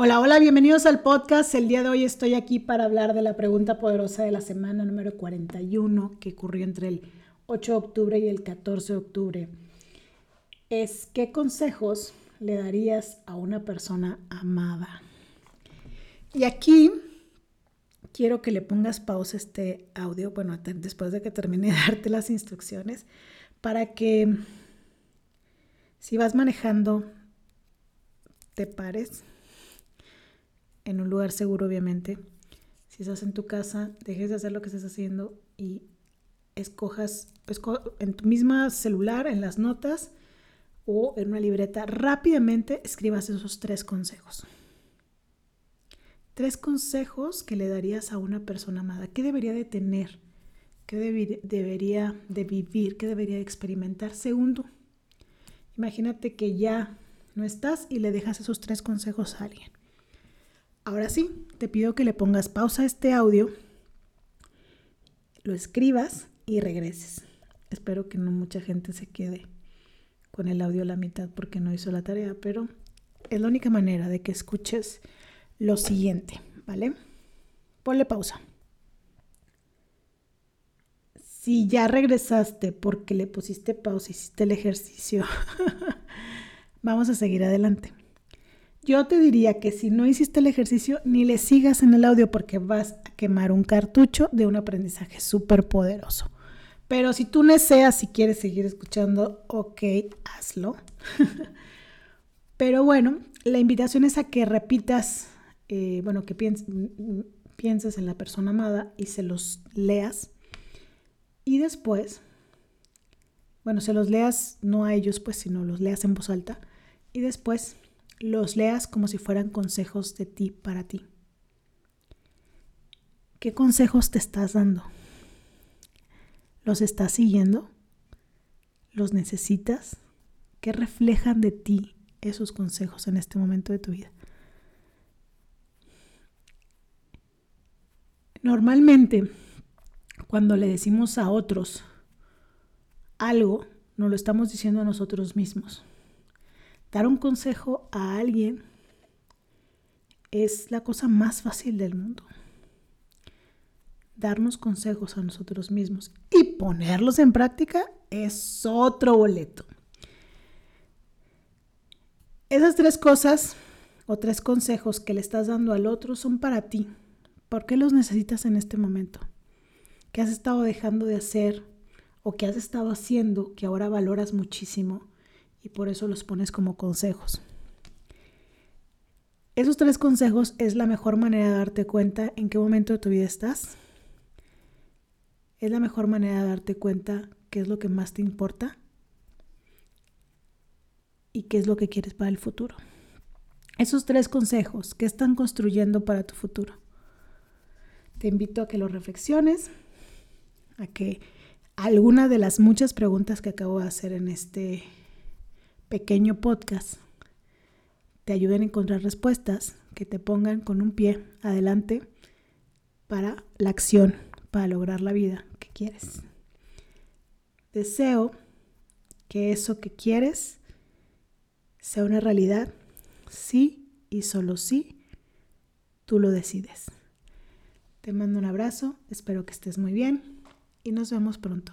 Hola, hola, bienvenidos al podcast. El día de hoy estoy aquí para hablar de la pregunta poderosa de la semana número 41 que ocurrió entre el 8 de octubre y el 14 de octubre. Es, ¿qué consejos le darías a una persona amada? Y aquí quiero que le pongas pausa este audio, bueno, después de que termine de darte las instrucciones, para que si vas manejando, te pares en un lugar seguro, obviamente. Si estás en tu casa, dejes de hacer lo que estás haciendo y escojas esco- en tu misma celular, en las notas o en una libreta, rápidamente escribas esos tres consejos. Tres consejos que le darías a una persona amada. ¿Qué debería de tener? ¿Qué debería de vivir? ¿Qué debería de experimentar? Segundo, imagínate que ya no estás y le dejas esos tres consejos a alguien. Ahora sí, te pido que le pongas pausa a este audio, lo escribas y regreses. Espero que no mucha gente se quede con el audio a la mitad porque no hizo la tarea, pero es la única manera de que escuches lo siguiente, ¿vale? Ponle pausa. Si ya regresaste porque le pusiste pausa, hiciste el ejercicio, vamos a seguir adelante. Yo te diría que si no hiciste el ejercicio, ni le sigas en el audio porque vas a quemar un cartucho de un aprendizaje súper poderoso. Pero si tú deseas, si quieres seguir escuchando, ok, hazlo. Pero bueno, la invitación es a que repitas, eh, bueno, que piens- mm, pienses en la persona amada y se los leas. Y después, bueno, se los leas no a ellos, pues, sino los leas en voz alta. Y después los leas como si fueran consejos de ti para ti. ¿Qué consejos te estás dando? ¿Los estás siguiendo? ¿Los necesitas? ¿Qué reflejan de ti esos consejos en este momento de tu vida? Normalmente, cuando le decimos a otros algo, nos lo estamos diciendo a nosotros mismos. Dar un consejo a alguien es la cosa más fácil del mundo. Darnos consejos a nosotros mismos y ponerlos en práctica es otro boleto. Esas tres cosas o tres consejos que le estás dando al otro son para ti. ¿Por qué los necesitas en este momento? ¿Qué has estado dejando de hacer o qué has estado haciendo que ahora valoras muchísimo? Y por eso los pones como consejos. Esos tres consejos es la mejor manera de darte cuenta en qué momento de tu vida estás. Es la mejor manera de darte cuenta qué es lo que más te importa y qué es lo que quieres para el futuro. Esos tres consejos, ¿qué están construyendo para tu futuro? Te invito a que lo reflexiones, a que alguna de las muchas preguntas que acabo de hacer en este pequeño podcast te ayuden a encontrar respuestas que te pongan con un pie adelante para la acción, para lograr la vida que quieres. Deseo que eso que quieres sea una realidad, sí y solo sí, tú lo decides. Te mando un abrazo, espero que estés muy bien y nos vemos pronto.